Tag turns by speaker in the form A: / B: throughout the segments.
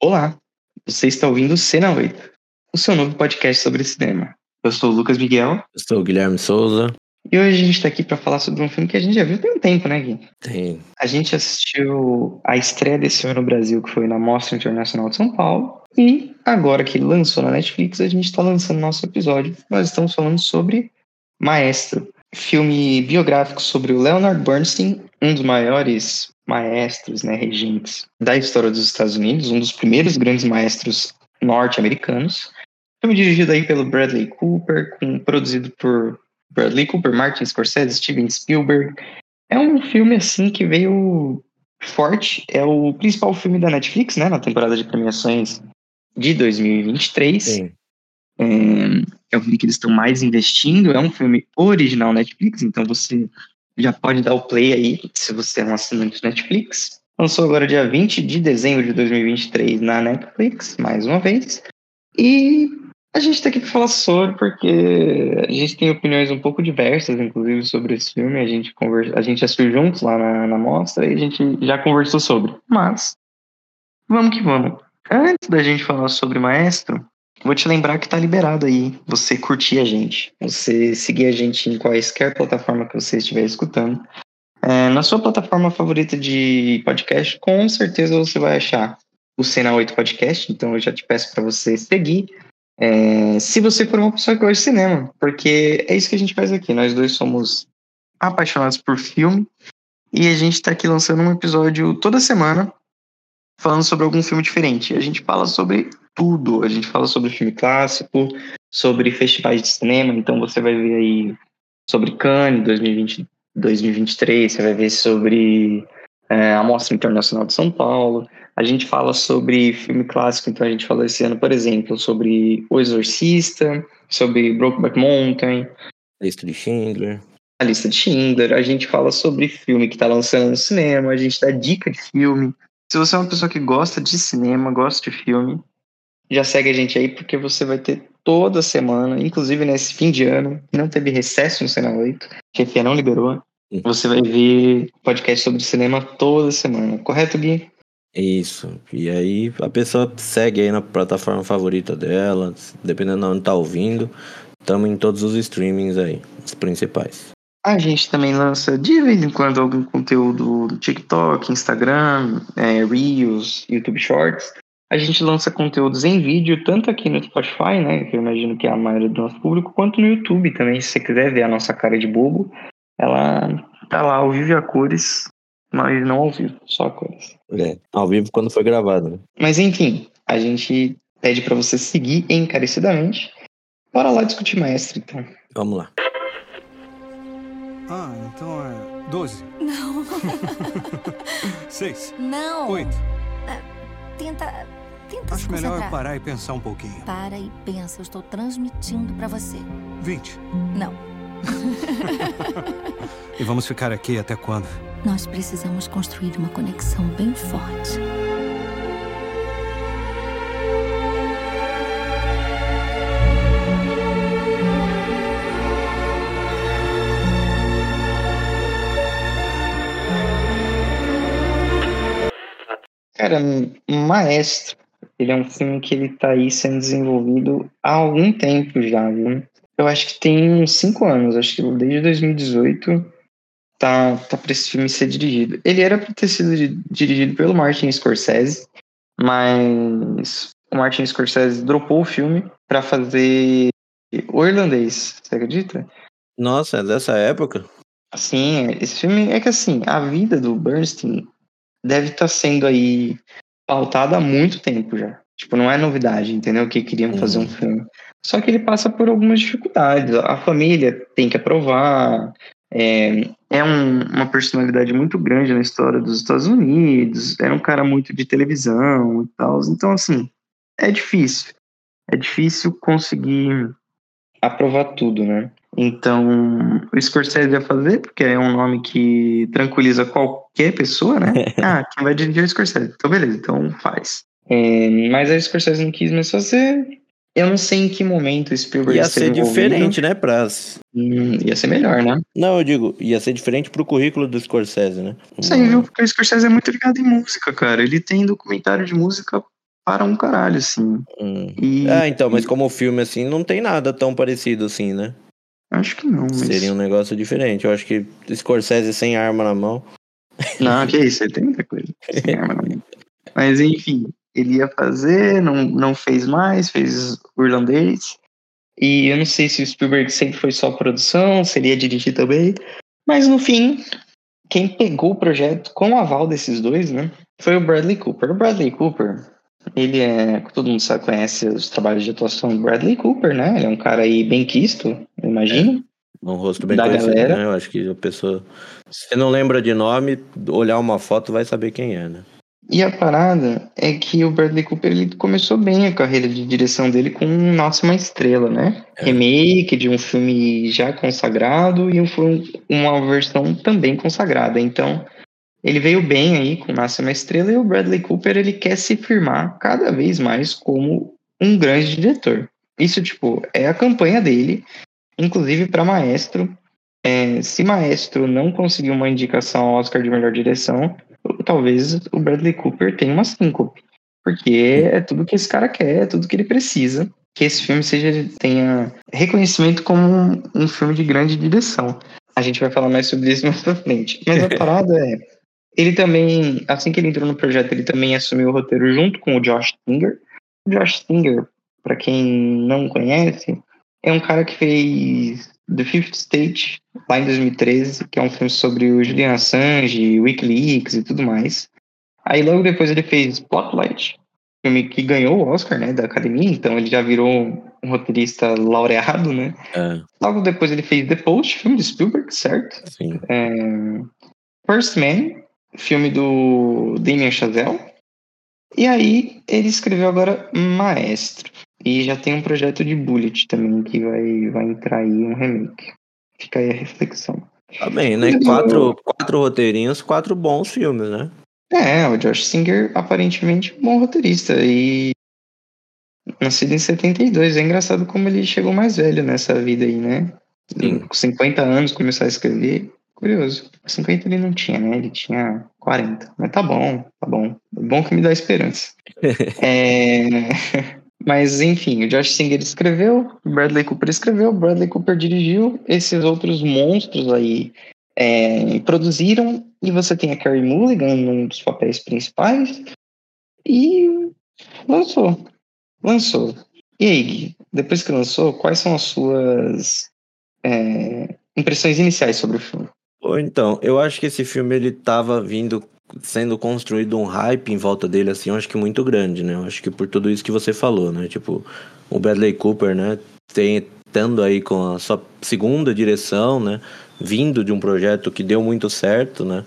A: Olá, você está ouvindo Cena 8, o seu novo podcast sobre cinema. Eu sou o Lucas Miguel
B: Eu sou o Guilherme Souza.
A: e hoje a gente está aqui para falar sobre um filme que a gente já viu tem um tempo, né, Gui?
B: Tem.
A: A gente assistiu a estreia desse filme no Brasil, que foi na Mostra Internacional de São Paulo. E agora que lançou na Netflix, a gente está lançando nosso episódio. Nós estamos falando sobre Maestro, filme biográfico sobre o Leonard Bernstein, um dos maiores maestros, né, regentes da história dos Estados Unidos, um dos primeiros grandes maestros norte-americanos. Filme dirigido aí pelo Bradley Cooper, com, produzido por Bradley Cooper, Martin Scorsese, Steven Spielberg. É um filme assim que veio forte. É o principal filme da Netflix, né, na temporada de premiações de 2023.
B: Tem.
A: É, é o filme que eles estão mais investindo. É um filme original Netflix, então você já pode dar o play aí, se você é um assinante Netflix. Lançou agora dia 20 de dezembro de 2023 na Netflix, mais uma vez. E a gente tá aqui para falar sobre, porque a gente tem opiniões um pouco diversas, inclusive, sobre esse filme. A gente, conversa, a gente assistiu juntos lá na, na mostra e a gente já conversou sobre. Mas, vamos que vamos. Antes da gente falar sobre Maestro, Vou te lembrar que tá liberado aí você curtir a gente, você seguir a gente em quaisquer plataforma que você estiver escutando. É, na sua plataforma favorita de podcast, com certeza você vai achar o Cena 8 Podcast, então eu já te peço para você seguir. É, se você for uma pessoa que gosta de cinema, porque é isso que a gente faz aqui. Nós dois somos apaixonados por filme e a gente tá aqui lançando um episódio toda semana falando sobre algum filme diferente. A gente fala sobre tudo. A gente fala sobre filme clássico, sobre festivais de cinema. Então você vai ver aí sobre Cannes 2020, 2023, você vai ver sobre é, a Mostra Internacional de São Paulo. A gente fala sobre filme clássico, então a gente falou esse ano, por exemplo, sobre O Exorcista, sobre Brokeback Mountain,
B: Lista de Schindler.
A: a lista de Schindler. A gente fala sobre filme que está lançando no cinema, a gente dá dica de filme. Se você é uma pessoa que gosta de cinema, gosta de filme, já segue a gente aí, porque você vai ter toda semana, inclusive nesse fim de ano, não teve recesso no Cena 8, que a FIA não liberou. Você vai ver podcast sobre cinema toda semana, correto, Gui?
B: Isso. E aí a pessoa segue aí na plataforma favorita dela, dependendo de onde tá ouvindo. Estamos em todos os streamings aí, os principais.
A: A gente também lança de vez em quando algum conteúdo no TikTok, Instagram, é, Reels, YouTube Shorts. A gente lança conteúdos em vídeo, tanto aqui no Spotify, né? Que eu imagino que é a maioria do nosso público, quanto no YouTube também. Se você quiser ver a nossa cara de bobo, ela tá lá ao vivo e a cores, mas não ao vivo, só a cores.
B: É, ao vivo quando foi gravado, né?
A: Mas enfim, a gente pede para você seguir encarecidamente. Bora lá discutir maestro, então.
B: Vamos lá.
C: Ah, então é 12,
D: Não,
C: 6,
D: não.
C: 8.
D: Tenta, tenta
C: Acho
D: se
C: melhor parar e pensar um pouquinho.
D: Para e pensa, eu estou transmitindo pra você.
C: 20.
D: Não,
C: E vamos ficar aqui até quando?
D: nós precisamos construir uma conexão bem forte.
A: Cara, Maestro, ele é um filme que ele tá aí sendo desenvolvido há algum tempo já, viu? Eu acho que tem uns 5 anos, acho que desde 2018 tá, tá pra esse filme ser dirigido. Ele era pra ter sido di- dirigido pelo Martin Scorsese, mas o Martin Scorsese dropou o filme pra fazer o irlandês, você acredita?
B: Nossa, é dessa época?
A: Assim, esse filme é que assim, a vida do Bernstein deve estar sendo aí pautada há muito tempo já. Tipo, não é novidade, entendeu? Que queriam fazer um
B: Uhum.
A: filme. Só que ele passa por algumas dificuldades. A família tem que aprovar. É, é um- uma personalidade muito grande na história dos Estados Unidos. Era um cara muito de televisão e tal. Então, assim, é difícil. É difícil conseguir aprovar tudo, né? Então, o Scorsese ia fazer, porque é um nome que tranquiliza qualquer pessoa, né? ah, quem vai dirigir é o Scorsese. Então, beleza, então faz. É, mas aí o Scorsese não quis mais fazer. Eu não sei em que momento o Spielberg
B: Ia ser diferente, né? Pra...
A: Hum, ia ser melhor, né?
B: Não, eu digo, ia ser diferente pro currículo do Scorsese, né?
A: Isso aí, viu? Porque o Scorsese é muito ligado em música, cara. Ele tem documentário de música para um caralho, assim.
B: Hum.
A: E
B: É, então, mas como filme assim, não tem nada tão parecido assim, né?
A: acho que não, mas.
B: Seria um negócio diferente. Eu acho que Scorsese sem arma na mão.
A: Não, que isso, tem muita coisa. Mas enfim, ele ia fazer, não, não fez mais, fez o irlandês. E eu não sei se o Spielberg sempre foi só produção, se ele ia dirigir também. Mas no fim, quem pegou o projeto com o aval desses dois, né? Foi o Bradley Cooper. O Bradley Cooper, ele é. Todo mundo sabe, conhece os trabalhos de atuação do Bradley Cooper, né? Ele é um cara aí bem quisto, eu imagino.
B: Um rosto bem
A: Da
B: conhecido,
A: galera.
B: né? Eu acho que a pessoa. Se não lembra de nome, olhar uma foto vai saber quem é, né?
A: E a parada é que o Bradley Cooper ele começou bem a carreira de direção dele com Nasce uma Estrela, né?
B: É.
A: Remake de um filme já consagrado e um, foi uma versão também consagrada. Então, ele veio bem aí com Nasce uma Estrela e o Bradley Cooper ele quer se firmar cada vez mais como um grande diretor. Isso, tipo, é a campanha dele, inclusive para Maestro. É, se Maestro não conseguir uma indicação ao Oscar de melhor direção, talvez o Bradley Cooper tenha uma síncope. Porque é tudo que esse cara quer, é tudo que ele precisa. Que esse filme seja tenha reconhecimento como um, filme de grande direção. A gente vai falar mais sobre isso mais pra frente. Mas a parada é. Ele também, assim que ele entrou no projeto, ele também assumiu o roteiro junto com o Josh Singer. O Josh Singer, para quem não conhece, é um cara que fez The Fifth State lá em 2013, que é um filme sobre o Julian Assange, Wikileaks e tudo mais. Aí logo depois ele fez Spotlight, filme que ganhou o Oscar, né, da Academia, então ele já virou um roteirista laureado, né?
B: É,
A: Logo depois ele fez The Post, filme de Spielberg, certo?
B: sim.
A: É, First Man, filme do Damien Chazelle. E aí ele escreveu agora Maestro. E já tem um projeto de Bullet também que vai, vai entrar aí um remake. Fica aí a reflexão.
B: Tá bem, né? Quatro, quatro roteirinhos, quatro bons filmes, né?
A: É, o Josh Singer aparentemente um bom roteirista e nascido em 72. É engraçado como ele chegou mais velho nessa vida aí, né?
B: Sim.
A: Com 50 anos começar a escrever. Curioso. 50 ele não tinha, né? Ele tinha 40. Mas tá bom, tá bom. É bom que me dá esperança. é... Mas enfim, o Josh Singer escreveu, Bradley Cooper escreveu, Bradley Cooper dirigiu, esses outros monstros aí é, produziram, e você tem a Carrie Mulligan num dos papéis principais, e lançou. Lançou. E aí, Gui, depois que lançou, quais são as suas é, impressões iniciais sobre o filme?
B: Então, eu acho que esse filme ele tava vindo sendo construído um hype em volta dele assim, eu acho que muito grande, né? Eu acho que por tudo isso que você falou, né? Tipo, o Bradley Cooper, né, tem aí com a sua segunda direção, né, vindo de um projeto que deu muito certo, né?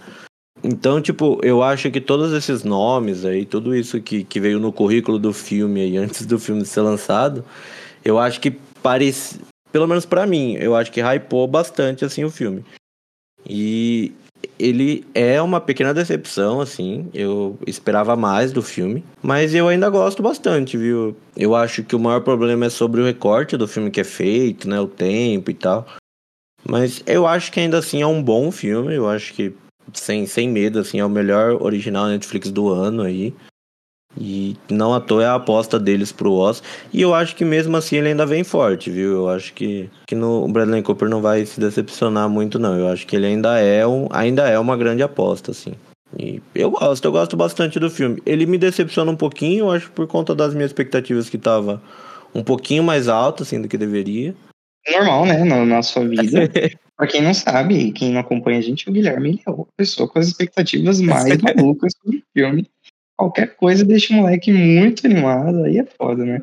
B: Então, tipo, eu acho que todos esses nomes aí, tudo isso que, que veio no currículo do filme aí antes do filme ser lançado, eu acho que parece, pelo menos pra mim, eu acho que hypou bastante assim o filme. E ele é uma pequena decepção, assim. Eu esperava mais do filme, mas eu ainda gosto bastante, viu? Eu acho que o maior problema é sobre o recorte do filme que é feito, né? O tempo e tal. Mas eu acho que ainda assim é um bom filme. Eu acho que, sem, sem medo, assim, é o melhor original Netflix do ano aí. E não à toa é a aposta deles pro Oscar. E eu acho que mesmo assim ele ainda vem forte, viu? Eu acho que, que no, o Bradley Cooper não vai se decepcionar muito, não. Eu acho que ele ainda é, um, ainda é uma grande aposta, assim. E eu gosto, eu gosto bastante do filme. Ele me decepciona um pouquinho, eu acho, por conta das minhas expectativas que tava um pouquinho mais alto, assim, do que deveria.
A: Normal, né? Na, na sua vida. pra quem não sabe, quem não acompanha a gente, o Guilherme ele é uma pessoa com as expectativas mais malucas sobre o filme. Qualquer coisa deixa o moleque muito animado, aí é foda, né?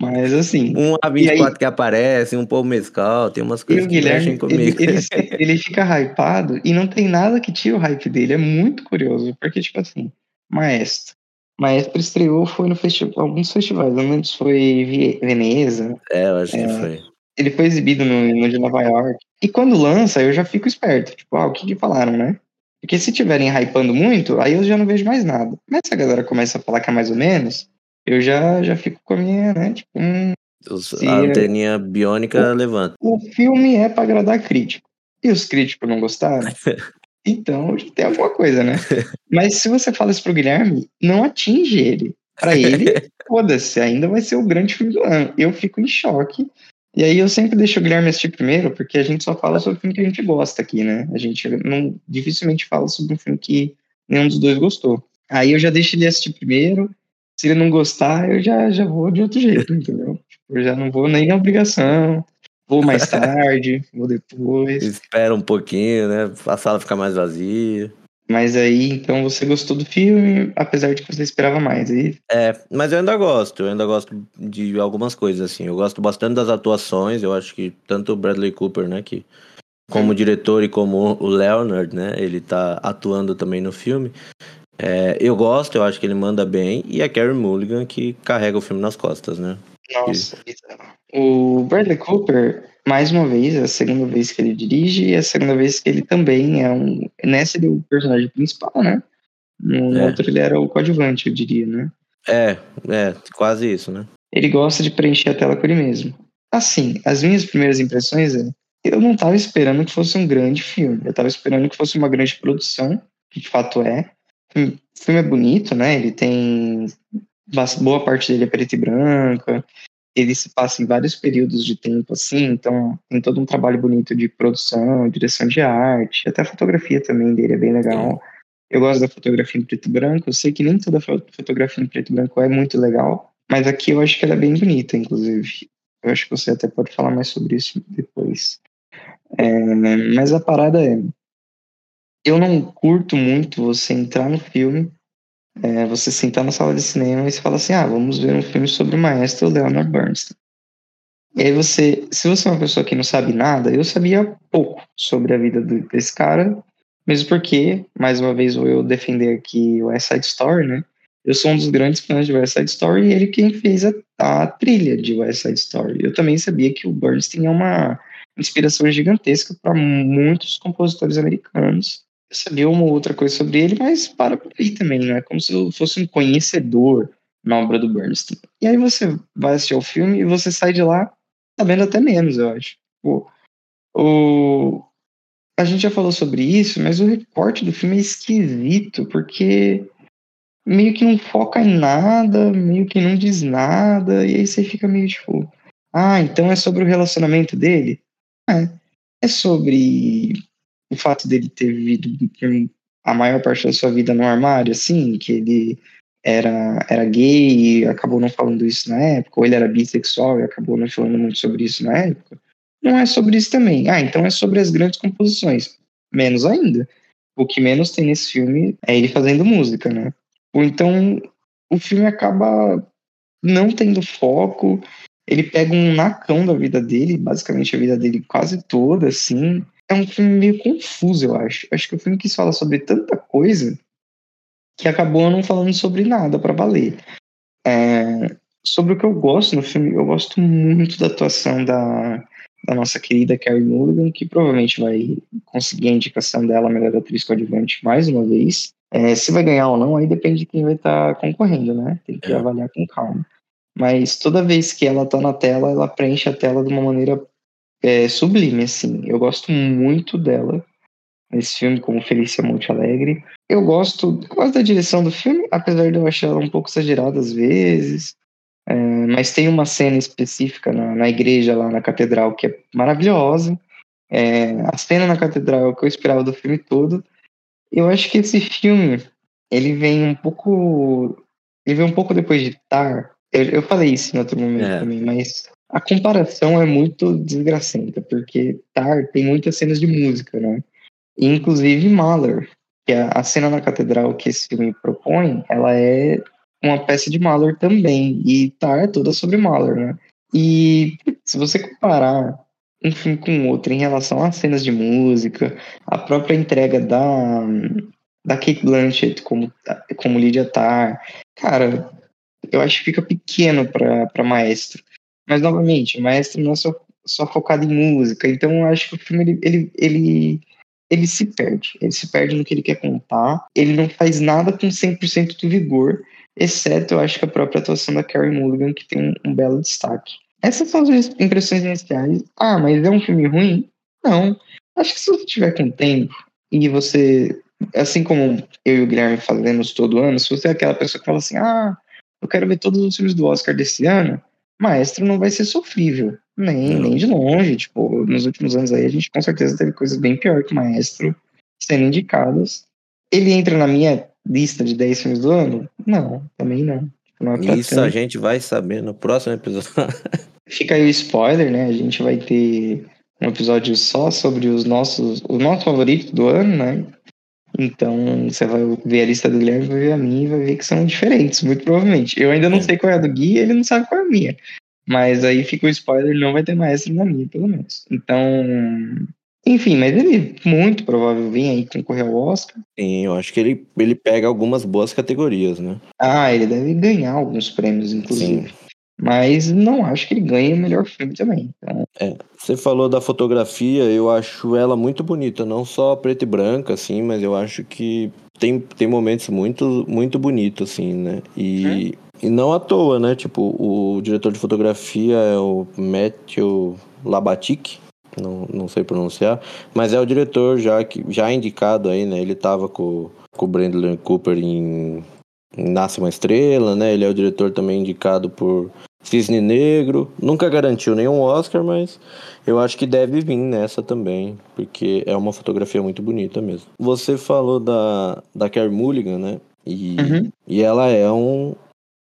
A: Mas assim.
B: Um
A: E aí-
B: A24 que aparece, um Paul Mescal, tem umas coisas que mexem comigo.
A: ele, ele, ele fica hypado e não tem nada que tire o hype dele. É muito curioso, porque, tipo assim, Maestro. Maestro estreou, foi no festival, alguns festivais, não lembro se foi Veneza.
B: É, eu acho
A: É.
B: que foi.
A: Ele foi exibido no, no de Nova York. E quando lança, eu já fico esperto. Tipo, ah, o que que falaram, né? Porque se tiverem hypando muito, aí eu já não vejo mais nada. Mas se a galera começa a falar que é mais ou menos, eu já, já fico com a minha, né? Tipo, hum,
B: Os- a
A: é-
B: anteninha biônica levanta.
A: o filme é pra agradar crítico. E os críticos não gostaram? Então, tem alguma coisa, né? Mas se você fala isso pro Guilherme, não atinge ele. Pra ele, foda-se, ainda vai ser o grande filme do ano. Eu fico em choque. E aí eu sempre deixo o Guilherme assistir primeiro, porque a gente só fala sobre o filme que a gente gosta aqui, né? A gente não dificilmente fala sobre um filme que nenhum dos dois gostou. Aí eu já deixo ele assistir primeiro. Se ele não gostar, eu já, já vou de outro jeito, entendeu? Eu já não vou nem na obrigação. Vou mais tarde, vou depois.
B: Espera um pouquinho, né? A sala fica mais vazia.
A: Mas aí, então você gostou do filme, apesar de que você esperava mais. E
B: É, mas eu ainda gosto, eu ainda gosto de algumas coisas, assim. Eu gosto bastante das atuações, eu acho que tanto o Bradley Cooper, né, que como diretor e como o Leonard, né, ele tá atuando também no filme. É, eu gosto, eu acho que ele manda bem, e a Carey Mulligan que carrega o filme nas costas, né?
A: Nossa, bizarro. O Bradley Cooper, mais uma vez, é a segunda vez que ele dirige e é a segunda vez que ele também é um. Nessa ele é o personagem principal, né? No
B: É.
A: outro ele era o coadjuvante, eu diria, né?
B: É, é, quase isso, né?
A: Ele gosta de preencher a tela com ele mesmo. Assim, as minhas primeiras impressões é. Eu não tava esperando que fosse um grande filme. Eu tava esperando que fosse uma grande produção, que de fato é. O filme é bonito, né? Ele tem. Boa parte dele é preto e branca. Ele se passa em vários períodos de tempo, assim. Então, tem todo um trabalho bonito de produção, direção de arte. Até a fotografia também dele é bem legal. Eu gosto da fotografia em preto e branco. Eu sei que nem toda fo- fotografia em preto e branco é muito legal. Mas aqui eu acho que ela é bem bonita, inclusive. Eu acho que você até pode falar mais sobre isso depois. É, mas a parada é. Eu não curto muito você entrar no filme, é, você sentar na sala de cinema e você fala assim: ah, vamos ver um filme sobre o maestro Leonard Bernstein. E aí você, se você é uma pessoa que não sabe nada, eu sabia pouco sobre a vida desse cara, mesmo porque, mais uma vez, vou eu defender aqui o West Side Story, né? Eu sou um dos grandes fãs de West Side Story e ele quem fez a, a trilha de West Side Story. Eu também sabia que o Bernstein é uma inspiração gigantesca para muitos compositores americanos. Eu sabia uma ou outra coisa sobre ele, mas para por aí também, não é como se eu fosse um conhecedor na obra do Bernstein. E aí você vai assistir ao filme e você sai de lá sabendo até menos, eu acho. O, o, a gente já falou sobre isso, mas o recorte do filme é esquisito, porque meio que não foca em nada, meio que não diz nada, e aí você fica meio tipo, ah, então é sobre o relacionamento dele? É. É sobre o fato dele ter vivido a maior parte da sua vida no armário, assim, que ele era, era gay e acabou não falando isso na época, ou ele era bissexual e acabou não falando muito sobre isso na época. Não é sobre isso também. Ah, então é sobre as grandes composições. Menos ainda. O que menos tem nesse filme é ele fazendo música, né? Ou então o filme acaba não tendo foco, ele pega um nacão da vida dele, basicamente a vida dele quase toda, assim. É um filme meio confuso, eu acho. Acho que o filme quis falar sobre tanta coisa que acabou não falando sobre nada para valer. É, sobre o que eu gosto no filme, eu gosto muito da atuação da, da nossa querida Carrie Mulligan, que provavelmente vai conseguir a indicação dela, melhor atriz coadjuvante, mais uma vez. É, se vai ganhar ou não, aí depende de quem vai estar concorrendo, né? Tem que
B: É.
A: avaliar com calma. Mas toda vez que ela tá na tela, ela preenche a tela de uma maneira é, sublime, assim. Eu gosto muito dela nesse filme, como Felícia Monte Alegre. Eu gosto, eu gosto da direção do filme, apesar de eu achar ela um pouco exagerada às vezes. É, mas tem uma cena específica na, na igreja, lá na catedral, que é maravilhosa. É, a cena na catedral é o que eu esperava do filme todo. Eu acho que esse filme, ele vem um pouco. Ele vem um pouco depois de Tar. Eu, eu falei isso em outro momento
B: É.
A: também, mas a comparação é muito desgracenta, porque Tar tem muitas cenas de música, né? Inclusive Mahler, que é a cena na catedral que esse filme propõe, ela é uma peça de Mahler também. E Tar é toda sobre Mahler, né? E se você comparar um filme com outro em relação às cenas de música, a própria entrega da, da Kate Blanchett como, como Lydia Tarr, cara, eu acho que fica pequeno para Maestro. Mas, novamente, o Maestro não é só, só focado em música, então eu acho que o filme, ele, ele, ele, ele se perde. Ele se perde no que ele quer contar, ele não faz nada com 100% de vigor, exceto, eu acho que a própria atuação da Carrie Mulligan, que tem um, um belo destaque. Essas são as impressões iniciais. Ah, mas é um filme ruim? Não. Acho que se você tiver com tempo e você, assim como eu e o Guilherme fazemos todo ano, se você é aquela pessoa que fala assim, ah, eu quero ver todos os filmes do Oscar desse ano, Maestro não vai ser sofrível. Nem, nem de longe. Tipo, nos últimos anos aí, a gente com certeza teve coisas bem pior que Maestro sendo indicadas. Ele entra na minha lista de 10 filmes do ano? Não, também não. Tipo, não é
B: Isso
A: tanto.
B: a gente vai saber no próximo episódio.
A: Fica aí o spoiler, né? A gente vai ter um episódio só sobre os nossos, os nossos favoritos do ano, né? Então você vai ver a lista do Guilherme, vai ver a minha e vai ver que são diferentes, muito provavelmente. Eu ainda não sei qual é a do Gui, ele não sabe qual é a minha. Mas aí fica o spoiler, não vai ter maestro na minha, pelo menos. Então, enfim, mas ele muito provável vir aí concorrer ao Oscar.
B: Sim, eu acho que ele, ele pega algumas boas categorias, né?
A: Ah, ele deve ganhar alguns prêmios, inclusive. Mas não acho que ele ganhe o melhor filme também. Então,
B: Você falou da fotografia, eu acho ela muito bonita, não só preta e branca, assim, mas eu acho que tem, tem momentos muito, muito bonitos, assim, né? E, e não à toa, né? Tipo, o diretor de fotografia é o Matthew Labatic, não, não sei pronunciar, mas é o diretor já, que, já indicado aí, né? Ele tava com, com o Brandon Cooper em, em Nasce uma Estrela, né? Ele é o diretor também indicado por Cisne Negro. Nunca garantiu nenhum Oscar, mas eu acho que deve vir nessa também, porque é uma fotografia muito bonita mesmo. Você falou da, da Carey Mulligan, né? E,
A: Uhum.
B: e ela é um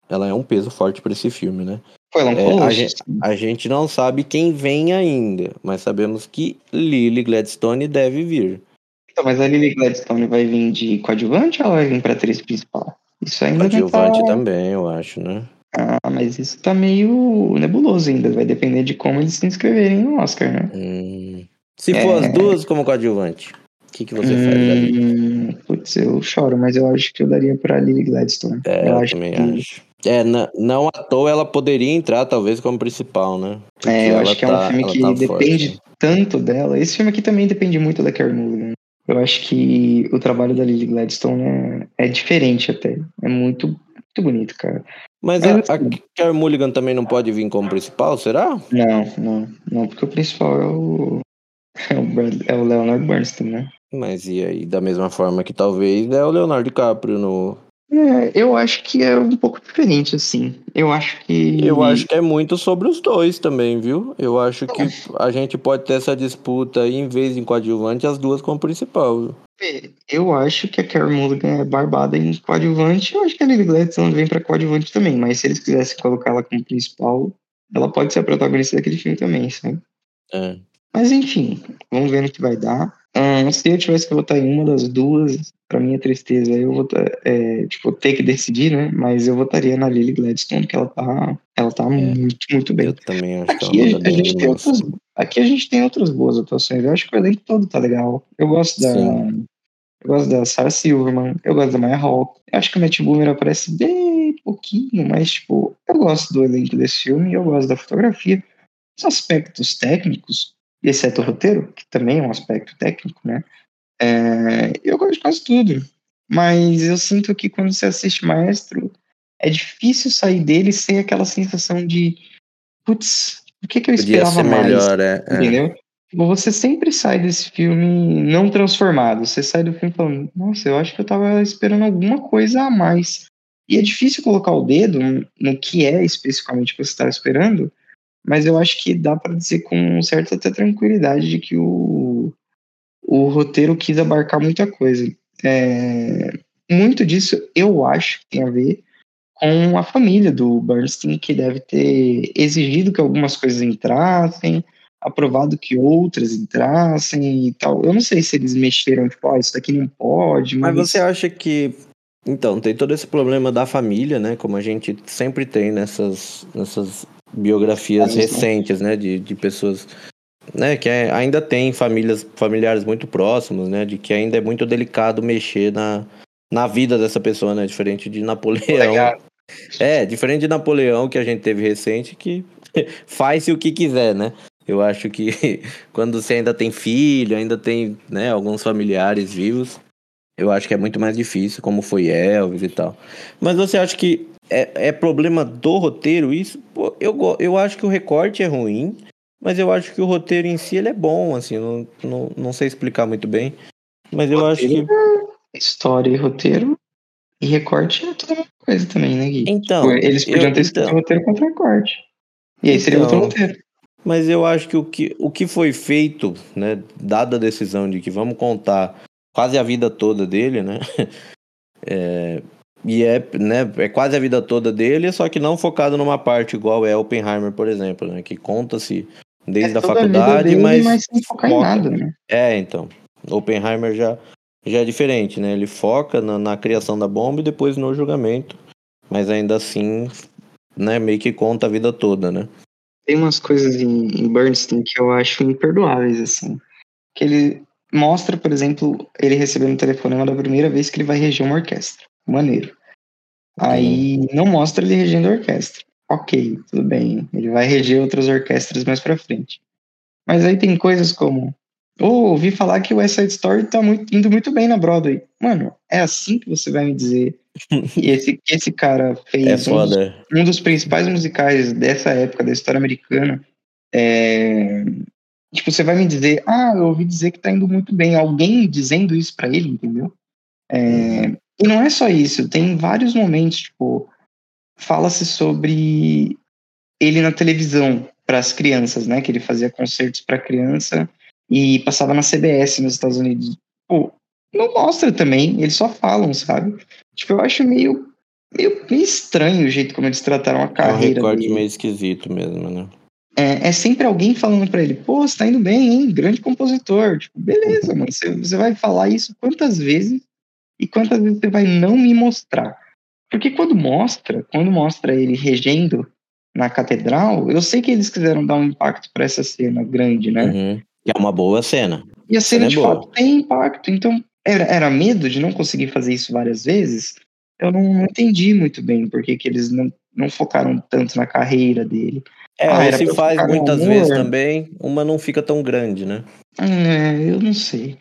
B: ela é um peso forte para esse filme, né?
A: foi lá um
B: É, a, gente, a gente não sabe quem vem ainda, mas sabemos que Lily Gladstone deve vir.
A: Então, mas a Lily Gladstone vai vir de coadjuvante ou vai vir pra atriz principal? Isso ainda
B: Coadjuvante
A: tá...
B: também, eu acho, né?
A: Ah, mas isso tá meio nebuloso ainda. Vai depender de como eles se inscreverem no Oscar, né?
B: Hum. Se for
A: É.
B: as duas como coadjuvante, o que, que você faz ali?
A: Hum, putz, eu choro, mas eu acho que eu daria pra Lily Gladstone.
B: É,
A: eu
B: eu,
A: acho
B: também
A: que,
B: acho. É, na- não à toa ela poderia entrar, talvez, como principal, né? Porque
A: É, eu acho que é um
B: tá-
A: filme que
B: tá
A: depende
B: forte.
A: tanto dela. Esse filme aqui também depende muito da Carey Mulligan. Eu acho que o trabalho da Lily Gladstone é, é diferente até. É muito, muito bonito, cara.
B: Mas
A: Mas
B: a, a Carey Mulligan também não pode vir como principal, será?
A: Não, não, não, porque o principal é o, é o, Brad- é o Leonard Bernstein, né?
B: Mas e aí, da mesma forma que talvez é o Leonardo DiCaprio no.
A: É, eu acho que é um pouco diferente, assim. Eu acho que.
B: Eu acho que é muito sobre os dois também, viu? Eu acho que
A: É.
B: a gente pode ter essa disputa aí, em vez de coadjuvante, as duas como principal. viu?
A: Eu acho que a Carey Mulligan é barbada em coadjuvante. Eu acho que a Lily Gladstone vem pra coadjuvante também. Mas se eles quisessem colocar ela como principal, ela pode ser a protagonista daquele filme também, sabe?
B: É.
A: Mas enfim, vamos ver no que vai dar. Se eu tivesse que votar em uma das duas, pra minha tristeza, eu votar, é, tipo, ter que decidir, né? Mas eu votaria na Lily Gladstone, que ela tá, ela tá muito, muito bem.
B: Eu também acho que
A: Aqui
B: ela
A: a,
B: manda
A: a gente tem outras, aqui a gente tem outras boas atuações. Eu acho que o elenco todo tá legal. Eu gosto da.
B: Sim.
A: Eu gosto da Sarah Silverman, eu gosto da Maya Hawke. Eu acho que o Matt Boomer aparece bem pouquinho, mas, tipo, eu gosto do elenco desse filme, eu gosto da fotografia. Os aspectos técnicos, exceto o roteiro, que também é um aspecto técnico, né? É, eu gosto de quase tudo. Mas eu sinto que quando você assiste Maestro, é difícil sair dele sem aquela sensação de putz, o que, que eu esperava mais?
B: melhor, é. é.
A: Entendeu? Tipo, Você sempre sai desse filme não transformado. Você sai do filme falando, nossa, eu acho que eu tava esperando alguma coisa a mais. E é difícil colocar o dedo no que é especificamente que você estava esperando, mas eu acho que dá para dizer com certa até tranquilidade de que o, o roteiro quis abarcar muita coisa. É, muito disso eu acho que tem a ver com a família do Bernstein, que deve ter exigido que algumas coisas entrassem, aprovado que outras entrassem e tal. Eu não sei se eles mexeram, tipo, ah, isso daqui não pode, mas,
B: Mas você acha que. Então, tem todo esse problema da família, né? Como a gente sempre tem nessas, nessas biografias
A: Ah, isso.
B: recentes, né? De, de pessoas. Né, que é- ainda tem famílias, familiares muito próximos, né? De que ainda é muito delicado mexer na, na vida dessa pessoa, né? Diferente de Napoleão.
A: Legal.
B: É, diferente de Napoleão que a gente teve recente, que faz-se o que quiser, né? Eu acho que quando você ainda tem filho, ainda tem né, alguns familiares vivos, eu acho que é muito mais difícil, como foi Elvis e tal. Mas você acha que é, é problema do roteiro isso? Pô, eu, eu acho que o recorte é ruim, mas eu acho que o roteiro em si ele é bom, assim, não, não, não sei explicar muito bem. Mas eu acho que.
A: História e roteiro e recorte é tudo a mesma coisa também, né, Gui?
B: Então,
A: Tipo, eles podiam
B: eu-
A: ter escrito
B: então.
A: roteiro contra corte. E aí seria
B: Então.
A: outro roteiro.
B: Mas eu acho que o que, o que foi feito, né, dada a decisão de que vamos contar quase a vida toda dele, né? é, e é, né, é quase a vida toda dele, só que não focado numa parte igual é Oppenheimer, por exemplo, né? Que conta-se desde
A: é
B: a faculdade,
A: dele,
B: mas,
A: sem focar em
B: foca-
A: nada, né?
B: É, então. Oppenheimer já, já é diferente, né? Ele foca na, na criação da bomba e depois no julgamento. Mas ainda assim, né, meio que conta a vida toda, né?
A: Tem umas coisas em, em Bernstein que eu acho imperdoáveis, assim. Que ele mostra, por exemplo, ele recebendo um telefonema da primeira vez que ele vai reger uma orquestra. Maneiro. Aí não mostra ele regendo a orquestra. Ok, tudo bem. Ele vai reger outras orquestras mais pra frente. Mas aí tem coisas como. Oh, ouvi falar que o West Side Story tá muito- indo muito bem na Broadway. Mano, é assim que você vai me dizer que esse, esse cara fez
B: É
A: um dos um dos principais musicais dessa época da história americana. É... Tipo, você vai me dizer, ah, eu ouvi dizer que tá indo muito bem. Alguém dizendo isso pra ele, entendeu? É, E não é só isso, tem vários momentos, tipo, fala-se sobre ele na televisão para as crianças, né? Que ele fazia concertos para criança e passava na CBS nos Estados Unidos. Pô, não mostra também, eles só falam, sabe? Tipo, eu acho meio, meio, meio estranho o jeito como eles trataram a
B: É um
A: carreira
B: recorte
A: dele.
B: meio esquisito mesmo, né?
A: É, é sempre alguém falando pra ele, pô, você tá indo bem, hein? Grande compositor. Tipo, beleza, mano. Você, você vai falar isso quantas vezes e quantas vezes você vai não me mostrar? Porque quando mostra, quando mostra ele regendo na catedral, eu sei que eles quiseram dar um impacto pra essa cena grande, né?
B: Uhum. Que é uma boa cena.
A: E a cena
B: é
A: de
B: boa.
A: fato tem impacto. Então, era, era medo de não conseguir fazer isso várias vezes? Eu não, não entendi muito bem por que que eles não, não focaram tanto na carreira dele.
B: É,
A: Ah,
B: se faz muitas vezes também, uma não fica tão grande, né?
A: É, eu não sei.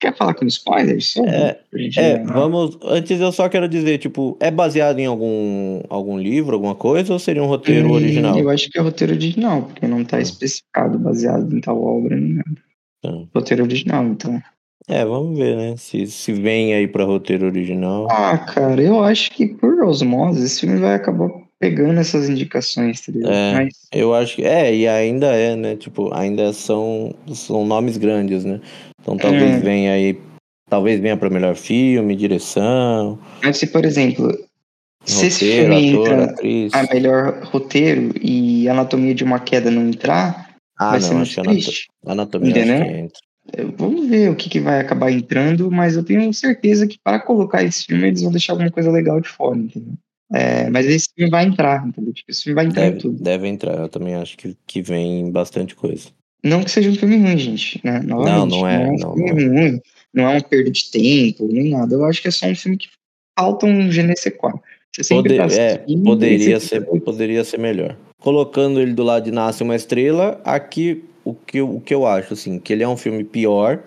A: Quer falar com spoilers?
B: É, É,
A: já-
B: vamos. Antes eu só quero dizer, tipo, é baseado em algum, algum livro, alguma coisa, ou seria um roteiro original?
A: Eu acho que é roteiro original, porque não tá
B: Hum.
A: especificado baseado em tal obra nem nada.
B: Então,
A: Roteiro original, então.
B: É, vamos ver, né? Se, se vem aí pra roteiro original.
A: Ah, cara, eu acho que por osmose esse filme vai acabar pegando essas indicações, tá ligado?
B: É.
A: Mas
B: Eu acho que. É, e ainda é, né? Tipo, ainda são, são nomes grandes, né? Então talvez
A: É.
B: venha aí. Talvez venha pra melhor filme, direção,
A: Mas se, por exemplo, se esse
B: roteiro,
A: filme
B: ator,
A: entra
B: atriz.
A: a melhor roteiro e Anatomia de uma Queda não entrar,
B: Ah,
A: vai
B: não,
A: ser muito triste.
B: anatomia acho
A: Entendeu?
B: que entra.
A: Vamos ver o que, que vai acabar entrando, mas eu tenho certeza que para colocar esse filme eles vão deixar alguma coisa legal de fora, entendeu? É, mas esse filme vai entrar, entendeu? Tipo, esse filme vai entrar em
B: Deve,
A: tudo.
B: deve entrar, eu também acho que, que vem bastante coisa.
A: Não que seja um filme ruim, gente, né? Novamente,
B: não é,
A: um
B: não,
A: filme ruim, não é uma perda de tempo, nem nada. Eu acho que é só um filme que falta um je ne sais quoi. Você sempre
B: Pode-
A: tá
B: é, poderia ser, poderia ser melhor. Colocando ele do lado de Nasce uma Estrela, aqui o que, eu- o que eu acho, assim, que ele é um filme pior,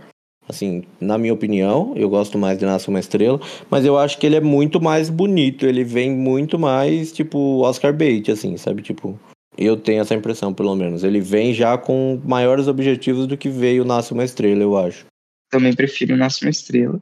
B: assim, na minha opinião, eu gosto mais de Nasce uma Estrela, mas eu acho que ele é muito mais bonito, ele vem muito mais, tipo, Oscar bait, assim, sabe, tipo, eu tenho essa impressão, pelo menos. Ele vem já com maiores objetivos do que veio Nasce uma Estrela, eu acho.
A: também prefiro Nasce uma Estrela.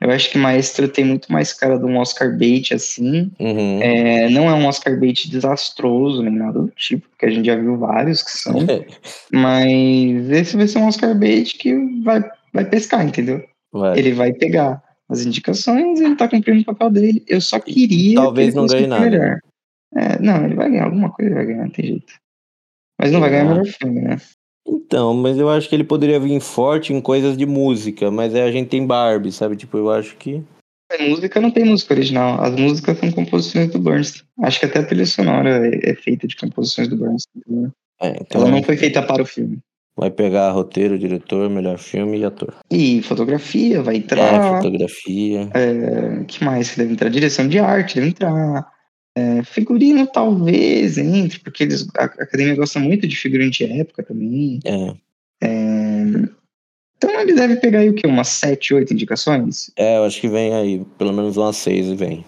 A: Eu acho que Maestro tem muito mais cara de um Oscar bait, assim.
B: Uhum.
A: É, não é um Oscar bait desastroso, nem nada do tipo, porque a gente já viu vários que são. Mas esse vai ser um Oscar bait que vai, vai pescar, entendeu?
B: Vai.
A: Ele vai pegar as indicações ele tá cumprindo o papel dele. Eu só queria.
B: talvez
A: que
B: não ganhe nada.
A: melhor. É, não, ele vai ganhar alguma coisa, ele vai ganhar, não tem jeito. Mas não vai ganhar
B: Ah.
A: melhor filme, né?
B: Então, mas eu acho que ele poderia vir forte em coisas de música, mas a gente tem Barbie, sabe? Tipo, eu acho que.
A: A música não tem música original, as músicas são composições do Bernstein. Acho que até a trilha sonora é, é feita de composições do Bernstein. entendeu?
B: É, então
A: Ela não foi feita para o filme.
B: Vai pegar roteiro, diretor, melhor filme e ator.
A: E fotografia vai
B: É,
A: entrar.
B: fotografia.
A: É, que mais que deve entrar? Direção de arte deve entrar. É, figurino talvez entre, porque eles, a, a academia gosta muito de figurino de época também.
B: É.
A: É, então ele deve pegar aí o quê? Umas 7, 8 indicações?
B: É, eu acho que vem aí, pelo menos umas seis e vem.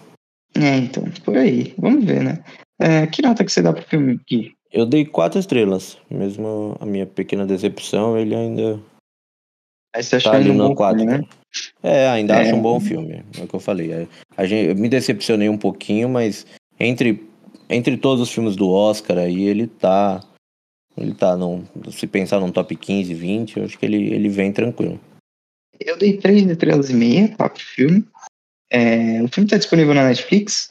A: É, então, por aí. Vamos ver, né? É, que nota que você dá pro filme aqui?
B: Eu dei quatro estrelas. Mesmo a minha pequena decepção, ele ainda
A: Aí você
B: Tá ali
A: ele um
B: quadro.
A: filme, né?
B: É, ainda
A: É.
B: acho um bom filme. É o que eu falei. É, A gente, eu me decepcionei um pouquinho, mas entre, entre todos os filmes do Oscar aí, ele tá. Ele tá num. Se pensar num top 15, 20, eu acho que ele, ele vem tranquilo.
A: Eu dei três estrelas e meia tá, pro filme. É, o filme está disponível na Netflix.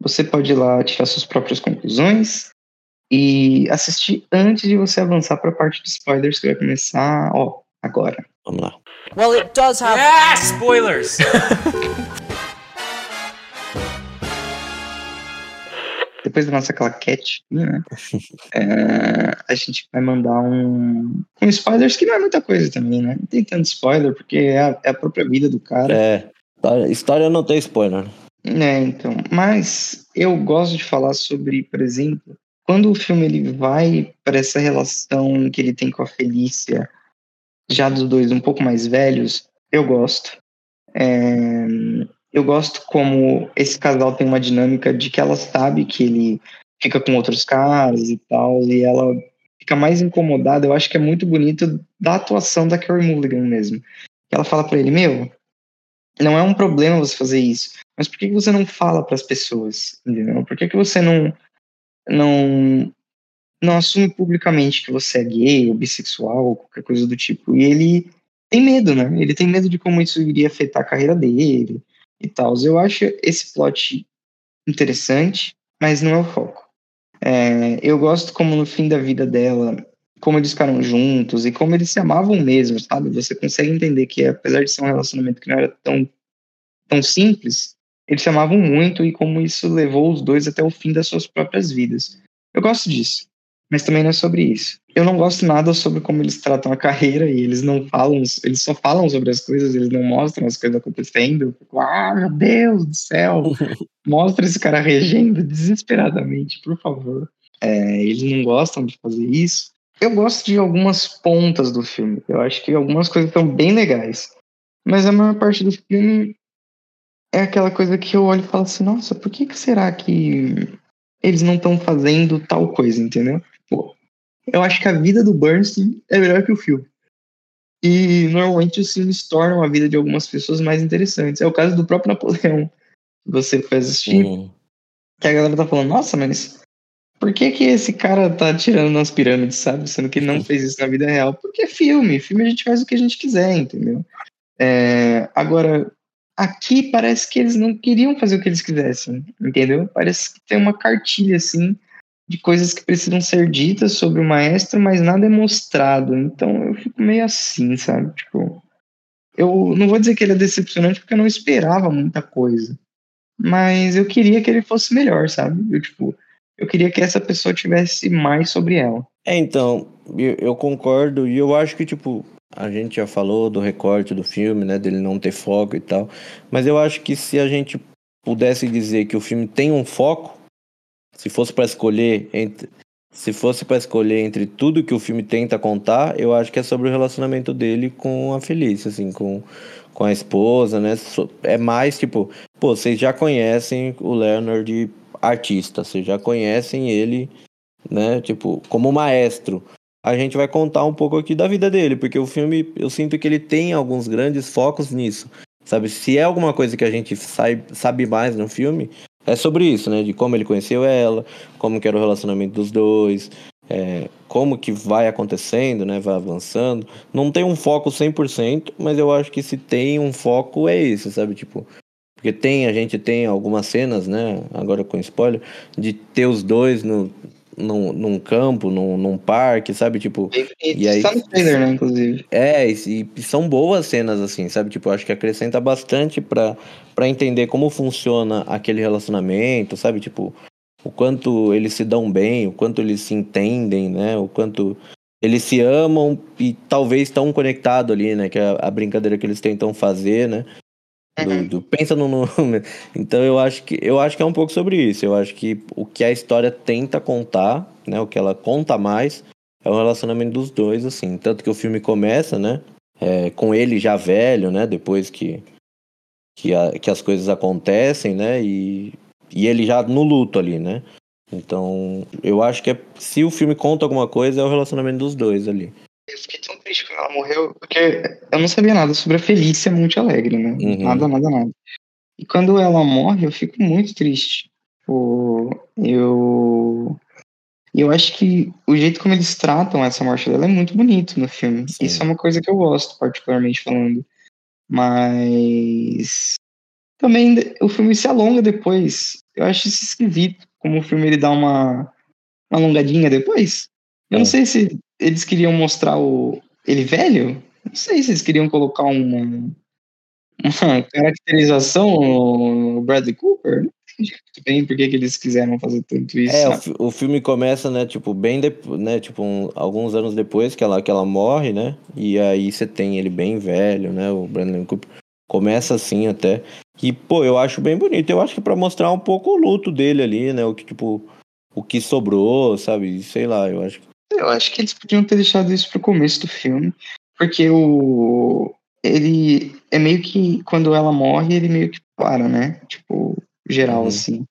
A: Você pode ir lá tirar suas próprias conclusões e assistir antes de você avançar para a parte de spoilers que vai começar, ó, agora.
B: Vamos lá.
E: Well, it does have.
F: Ah, spoilers!
A: Depois da nossa claquete, né? é, a gente vai mandar um, um spoilers que não é muita coisa também, né? Não tem tanto spoiler, porque é a, é a própria vida do cara.
B: É. História, história não tem spoiler.
A: É, então. Mas eu gosto de falar sobre, por exemplo, quando o filme ele vai para essa relação que ele tem com a Felícia, já dos dois um pouco mais velhos, eu gosto. É, eu gosto como esse casal tem uma dinâmica de que ela sabe que ele fica com outros caras e tal, e ela fica mais incomodada. Eu acho que é muito bonito da atuação da Carey Mulligan mesmo. Ela fala para ele, meu, não é um problema você fazer isso, mas por que, que você não fala para as pessoas, entendeu? Por que, que você não não não assume publicamente que você é gay ou bissexual ou qualquer coisa do tipo? E ele tem medo, né? Ele tem medo de como isso iria afetar a carreira dele e tal. Eu acho esse plot interessante, mas não é o foco. É, eu gosto como no fim da vida dela, como eles ficaram juntos e como eles se amavam mesmo, sabe? Você consegue entender que apesar de ser um relacionamento que não era tão, tão simples, eles se amavam muito e como isso levou os dois até o fim das suas próprias vidas. Eu gosto disso, mas também não é sobre isso. Eu não gosto nada sobre como eles tratam a carreira e eles não falam, eles só falam sobre as coisas, eles não mostram as coisas acontecendo. Fico, ah, meu Deus do céu! Mostra esse cara regendo desesperadamente, por favor. É, eles não gostam de fazer isso. Eu gosto de algumas pontas do filme. Eu acho que algumas coisas estão bem legais. Mas a maior parte do filme é aquela coisa que eu olho e falo assim, nossa, por que, que será que eles não estão fazendo tal coisa, entendeu? Pô, eu acho que a vida do Bernstein é melhor que o filme. E normalmente os filmes tornam a vida de algumas pessoas mais interessantes. É o caso do próprio Napoleão. Você foi assistir,
B: Hum.
A: que a galera tá falando, nossa, mas por que que esse cara tá tirando nas pirâmides, sabe? Sendo que ele não fez isso na vida real. Porque é filme. Filme a gente faz o que a gente quiser, entendeu? É, agora, aqui parece que eles não queriam fazer o que eles quisessem, entendeu? Parece que tem uma cartilha, assim, de coisas que precisam ser ditas sobre o maestro, mas nada é mostrado. Então eu fico meio assim, sabe? Tipo, eu não vou dizer que ele é decepcionante porque eu não esperava muita coisa. Mas eu queria que ele fosse melhor, sabe? Eu, tipo, eu queria que essa pessoa tivesse mais sobre ela.
B: É, então, eu, eu concordo e eu acho que, tipo, a gente já falou do recorte do filme, né, dele não ter foco e tal, mas eu acho que se a gente pudesse dizer que o filme tem um foco, se fosse para escolher entre se fosse para escolher entre tudo que o filme tenta contar, eu acho que é sobre o relacionamento dele com a Felícia, assim, com, com a esposa, né? É mais tipo, pô, vocês já conhecem o Leonard artista, vocês já conhecem ele, né? Tipo, como maestro. A gente vai contar um pouco aqui da vida dele, porque o filme, eu sinto que ele tem alguns grandes focos nisso. Sabe, se é alguma coisa que a gente sai- sabe mais no filme, é sobre isso, né? De como ele conheceu ela, como que era o relacionamento dos dois, é, como que vai acontecendo, né? Vai avançando. Não tem um foco 100%, mas eu acho que se tem um foco é esse, sabe? Tipo, porque tem, a gente tem algumas cenas, né? Agora com spoiler, de ter os dois no, num, num campo, num, num parque, sabe? Tipo,
A: E,
B: E aí-
A: está no trailer, né, inclusive.
B: é, e, e são boas cenas, assim, sabe? Tipo, acho que acrescenta bastante pra, pra entender como funciona aquele relacionamento, sabe? Tipo, o quanto eles se dão bem, o quanto eles se entendem, né? O quanto eles se amam e talvez estão conectados ali, né? Que é a, a brincadeira que eles tentam fazer, né? Do, do- pensa no nome. Então eu acho que eu acho que é um pouco sobre isso. Eu acho que o que a história tenta contar, né? O que ela conta mais é o relacionamento dos dois, assim. Tanto que o filme começa, né? é, com ele já velho, né? Depois que, que, a- que as coisas acontecem, né? E, e ele já no luto ali, né? Então, eu acho que é, se o filme conta alguma coisa, é o relacionamento dos dois ali.
A: Eu fiquei tão triste com ela morreu, porque eu não sabia nada sobre a Felícia Monte Alegre, né?
B: Uhum.
A: Nada, nada, nada. E quando ela morre, eu fico muito triste. Pô, eu. Eu acho que o jeito como eles tratam essa morte dela é muito bonito no filme.
B: Sim.
A: Isso é uma coisa que eu gosto, particularmente falando. Mas. Também o filme se alonga depois. Eu acho isso esquisito. Como o filme ele dá uma, uma alongadinha depois. Eu
B: É.
A: não sei se eles queriam mostrar o ele velho. Não sei se eles queriam colocar uma, uma caracterização no Bradley Cooper. Não entendi muito bem por que eles quiseram fazer tanto isso.
B: É, o, fi- o filme começa, né, tipo, bem depois, né, tipo, um- alguns anos depois que ela, que ela morre, né, e aí você tem ele bem velho, né, o Brandon Cooper. Começa assim até. E, pô, eu acho bem bonito. Eu acho que pra mostrar um pouco o luto dele ali, né, o que, tipo, o que sobrou, sabe, sei lá, eu acho que...
A: Eu acho que eles podiam ter deixado isso pro começo do filme, porque o ele é meio que quando ela morre, ele meio que para, né? Tipo, geral
B: Uhum.
A: assim.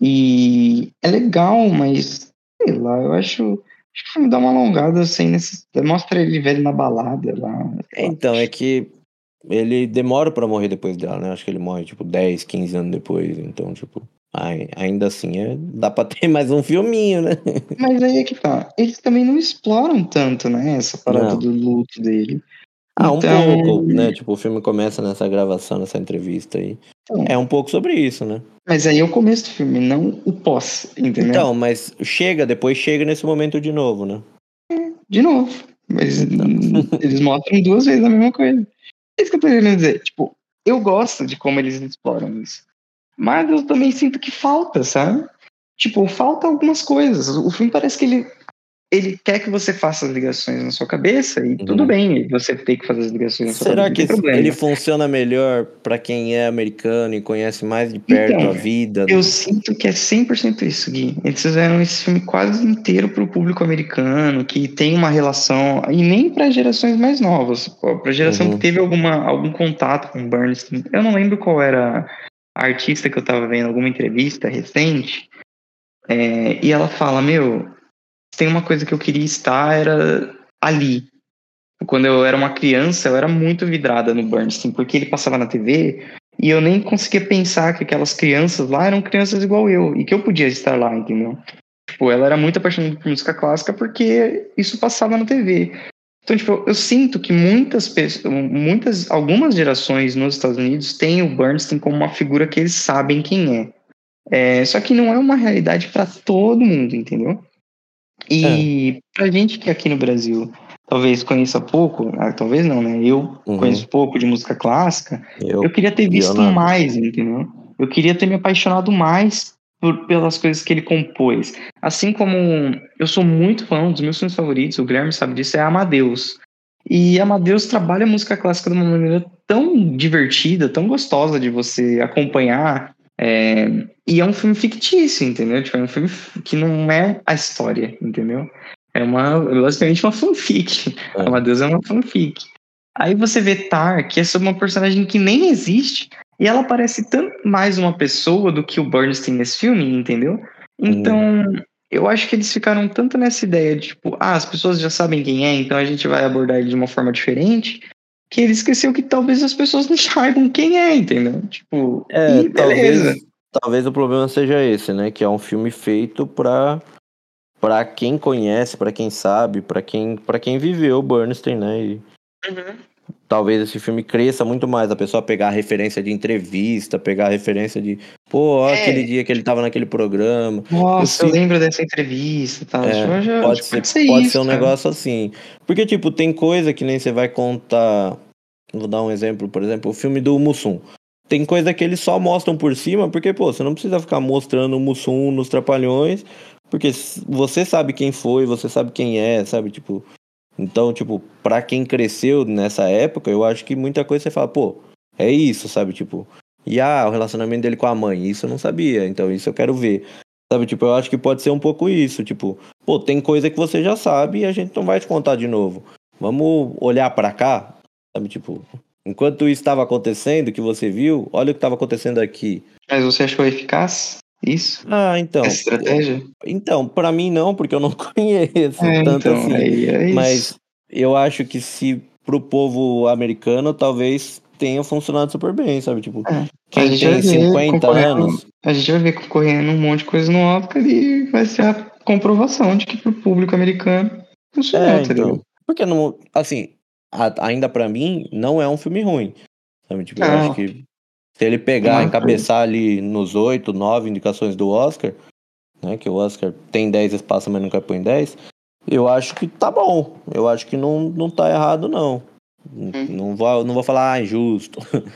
A: E é legal, mas sei lá, eu acho, acho que o filme dá uma alongada sem necessidade. Mostra ele velho na balada lá. lá.
B: Então, é que ele demora pra morrer depois dela, né, acho que ele morre, tipo, 10, 15 anos depois, então, tipo... ai- Ainda assim, é, dá pra ter mais um filminho, né?
A: Mas aí é que tá. Eles também não exploram tanto, né? Essa parada
B: Não.
A: do luto dele.
B: Ah, um
A: Então-
B: pouco, né? Tipo, o filme começa nessa gravação, nessa entrevista aí.
A: Então,
B: É um pouco sobre isso, né?
A: Mas aí é o começo do filme, não o pós, entendeu?
B: Então, mas chega, depois chega nesse momento de novo, né?
A: De novo. Mas eles mostram duas vezes a mesma coisa. É isso que eu tô querendo dizer. Tipo, eu gosto de como eles exploram isso. Mas eu também sinto que falta, sabe? Tipo, falta algumas coisas. O filme parece que ele, ele quer que você faça as ligações na sua cabeça e tudo bem você tem que fazer as ligações na sua
B: Será
A: cabeça.
B: que
A: tem problema.
B: ele funciona melhor pra quem é americano e conhece mais de perto
A: Então,
B: a vida?
A: Eu sinto que é 100% isso, Gui. Eles fizeram esse filme quase inteiro pro público americano, que tem uma relação, e nem para gerações mais novas, pô, pra geração
B: Uhum.
A: que teve alguma, algum contato com Bernstein. Eu não lembro qual era artista que eu tava vendo, alguma entrevista recente, é, e ela fala, meu, tem uma coisa que eu queria estar, era ali. Quando eu era uma criança, eu era muito vidrada no Bernstein, porque ele passava na TV e eu nem conseguia pensar que aquelas crianças lá eram crianças igual eu e que eu podia estar lá, entendeu? Tipo, ela era muito apaixonada por música clássica porque isso passava na TV. Então, tipo, eu sinto que muitas pessoas, muitas, algumas gerações nos Estados Unidos têm o Bernstein como uma figura que eles sabem quem é. É, só que não é uma realidade para todo mundo, entendeu? E pra gente que aqui no Brasil talvez conheça pouco, ah, talvez não, né? Eu
B: Uhum.
A: conheço pouco de música clássica,
B: Eu,
A: eu queria ter visto mais, entendeu? Eu queria ter me apaixonado mais por- pelas coisas que ele compôs. Assim como eu sou muito fã, um dos meus filmes favoritos, o Guilherme sabe disso, é Amadeus. E Amadeus trabalha a música clássica de uma maneira tão divertida, tão gostosa de você acompanhar. é, e é um filme fictício, entendeu? Tipo, é um filme que não é a história, entendeu? É uma, basicamente uma fanfic.
B: É.
A: Amadeus é uma fanfic. Aí você vê Tar, que é sobre uma personagem que nem existe, e ela parece tanto mais uma pessoa do que o Bernstein nesse filme, entendeu? Então, eu acho que eles ficaram tanto nessa ideia de, tipo, ah, as pessoas já sabem quem é, então a gente vai abordar ele de uma forma diferente, que ele esqueceu que talvez as pessoas não saibam quem é, entendeu? Tipo,
B: é,
A: e beleza.
B: talvez, talvez o problema seja esse, né? Que é um filme feito pra, pra quem conhece, pra quem sabe, pra quem, pra quem viveu o Bernstein, né? E talvez esse filme cresça muito mais. A pessoa pegar a referência de entrevista, pegar a referência de, pô, ó,
A: É.
B: aquele dia que ele tava naquele programa.
A: Nossa,
B: Eu
A: eu lembro dessa entrevista e tal.
B: É,
A: Tipo, já-
B: pode, ser,
A: ser
B: pode
A: isso,
B: ser um
A: cara.
B: negócio assim. Porque, tipo, tem coisa que nem você vai contar. Vou dar um exemplo, por exemplo, o filme do Mussum. Tem coisa que eles só mostram por cima, porque, pô, você não precisa ficar mostrando o Mussum nos trapalhões, porque você sabe quem foi, você sabe quem é, sabe? Tipo. Então, tipo, pra quem cresceu nessa época, eu acho que muita coisa você fala, pô, é isso, sabe? Tipo. E ah, o relacionamento dele com a mãe, isso eu não sabia, então isso eu quero ver. Sabe, tipo, eu acho que pode ser um pouco isso, tipo, pô, tem coisa que você já sabe e a gente não vai te contar de novo. Vamos olhar pra cá, sabe, tipo, enquanto isso estava acontecendo, que você viu, olha o que estava acontecendo aqui.
A: Mas você achou eficaz isso?
B: Ah, então.
A: Essa estratégia?
B: Então, pra mim não, porque eu não conheço
A: É,
B: tanto
A: então,
B: assim.
A: é isso.
B: Mas eu acho que se pro povo americano talvez tenha funcionado super bem, sabe? Tipo,
A: É. A
B: quem
A: gente vai
B: tem
A: ver
B: 50
A: concorrendo-
B: anos.
A: A gente vai ver concorrendo um monte de coisa no Oscar e vai ser a comprovação de que pro público americano funcionou,
B: É,
A: tá
B: então. Porque não, assim, a- ainda pra mim não é um filme ruim. Sabe? Tipo, eu
A: Não.
B: acho que se ele pegar,
A: Não,
B: encabeçar ali nos oito, nove indicações do Oscar, né? Que o Oscar tem 10 espaços, mas nunca põe 10. Eu acho que tá bom. Eu acho que não, não tá errado, não.
A: Hum.
B: Não vou, não vou falar, ah, injusto.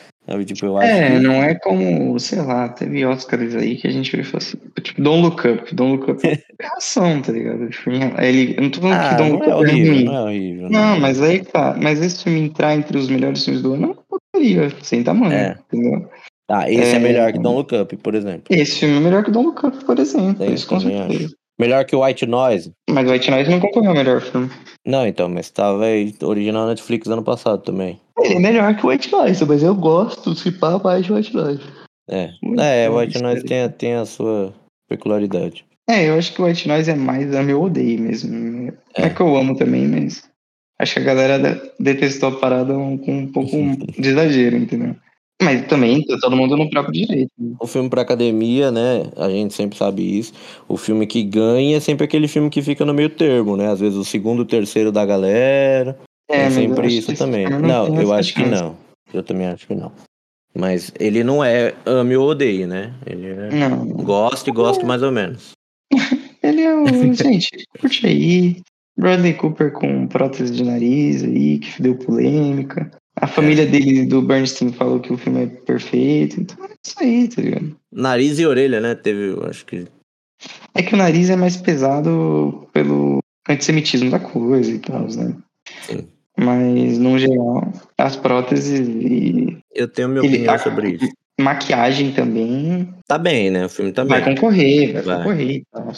B: Tipo, eu acho
A: É,
B: que.
A: não é como, sei lá, teve Oscars aí que a gente viu assim, tipo, Don't Look Up. Don't Look Up é reação, tá ligado? Tipo, ele, eu não tô falando
B: Ah,
A: que Don't
B: não
A: Look
B: é
A: Up é
B: horrível,
A: ruim.
B: não é horrível.
A: Não, mas aí, tá. Mas esse filme entrar entre os melhores filmes do ano é porcaria, sem tamanho,
B: É.
A: entendeu?
B: Ah, esse é,
A: É.
B: melhor que Don't Look Up, por exemplo.
A: Esse filme é melhor que Don't Look Up, por exemplo. Isso com certeza.
B: Melhor que White Noise.
A: Mas White Noise não concorreu ao melhor filme.
B: Não, então, mas tava original Netflix ano passado também.
A: Ele é melhor que White Noise, mas eu gosto, se pá, mais de White Noise.
B: É,
A: Muito
B: é
A: bom,
B: White Noise tem, a- tem a sua peculiaridade.
A: É, eu acho que o White Noise é mais ame ou odeio mesmo. É
B: É.
A: que eu amo também, mas acho que a galera de- detestou a parada um- com um pouco de exagero, entendeu? Mas também tá todo mundo no próprio direito. né?
B: O filme pra academia, né? A gente sempre sabe isso. O filme que ganha é sempre aquele filme que fica no meio termo, né? Às vezes o segundo, o terceiro da galera. É,
A: eu
B: sempre isso também. Não,
A: tem
B: eu acho que não. Eu também acho que não. Mas ele não é ame ou odeie, né? Ele é...
A: Não,
B: Gosto e gosto mais ou menos.
A: ele é o. gente, curte aí. Bradley Cooper com prótese de nariz aí, que deu polêmica. A família dele, do Bernstein, falou que o filme é perfeito. Então é isso aí, tá ligado?
B: Nariz e orelha, né? Teve, eu acho que.
A: É que o nariz é mais pesado pelo antissemitismo da coisa e tal, né?
B: Sim.
A: Mas, no geral, as próteses e
B: Eu tenho minha
A: Ele-
B: opinião
A: a-
B: sobre isso.
A: maquiagem também
B: Tá bem, né? O filme tá
A: vai
B: bem.
A: concorrer, vai,
B: Vai.
A: concorrer e tal.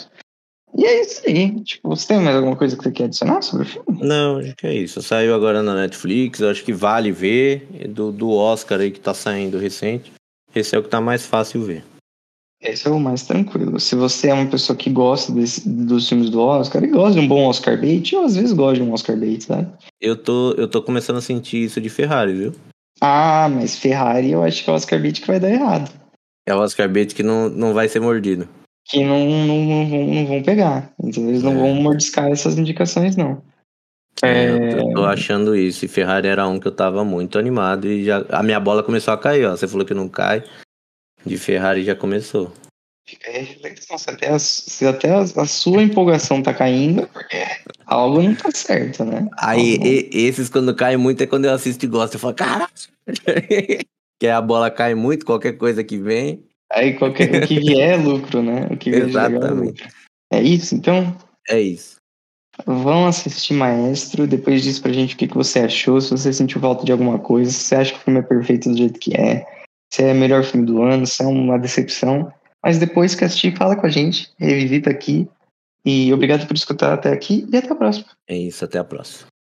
A: E é isso aí. Tipo, você tem mais alguma coisa que você quer adicionar sobre o filme?
B: Não, acho que é isso. Saiu agora na Netflix, eu acho que vale ver. Do, do Oscar aí que tá saindo recente. Esse é o que tá mais fácil ver.
A: Esse é o mais tranquilo. Se você é uma pessoa que gosta desse- dos filmes do Oscar e gosta de um bom Oscar bait, eu às vezes gosto de um Oscar bait, sabe?
B: Eu tô, eu tô começando a sentir isso de Ferrari, viu?
A: Ah, mas Ferrari eu acho que é o Oscar bait que vai dar errado.
B: É o Oscar Bait que não, não vai ser mordido.
A: Que não, não, não, vão, não vão pegar. Entendeu? Eles não
B: É.
A: vão mordiscar essas indicações, não.
B: É,
A: É,
B: eu, tô achando isso. E Ferrari era um que eu tava muito animado e já a minha bola começou a cair, ó. Você falou que não cai. De Ferrari já começou.
A: Fica aí a reflexão. Se até, a, se até a, a sua empolgação tá caindo, é porque algo não tá certo, né?
B: Aí,
A: Algo-
B: e- esses quando caem muito é quando eu assisto e gosto. Eu falo, caralho! que a bola cai muito, qualquer coisa que vem.
A: Aí qualquer, o que vier é lucro, né? O que vier é
B: Exatamente.
A: lucro. É isso, então?
B: É isso.
A: Vão assistir Maestro, depois diz pra gente o que, que você achou, se você sentiu falta de alguma coisa, se você acha que o filme é perfeito do jeito que é, se é o melhor filme do ano, se é uma decepção. Mas depois que assistir, fala com a gente, revisita aqui. E obrigado por escutar até aqui e até a próxima.
B: É isso, até a próxima.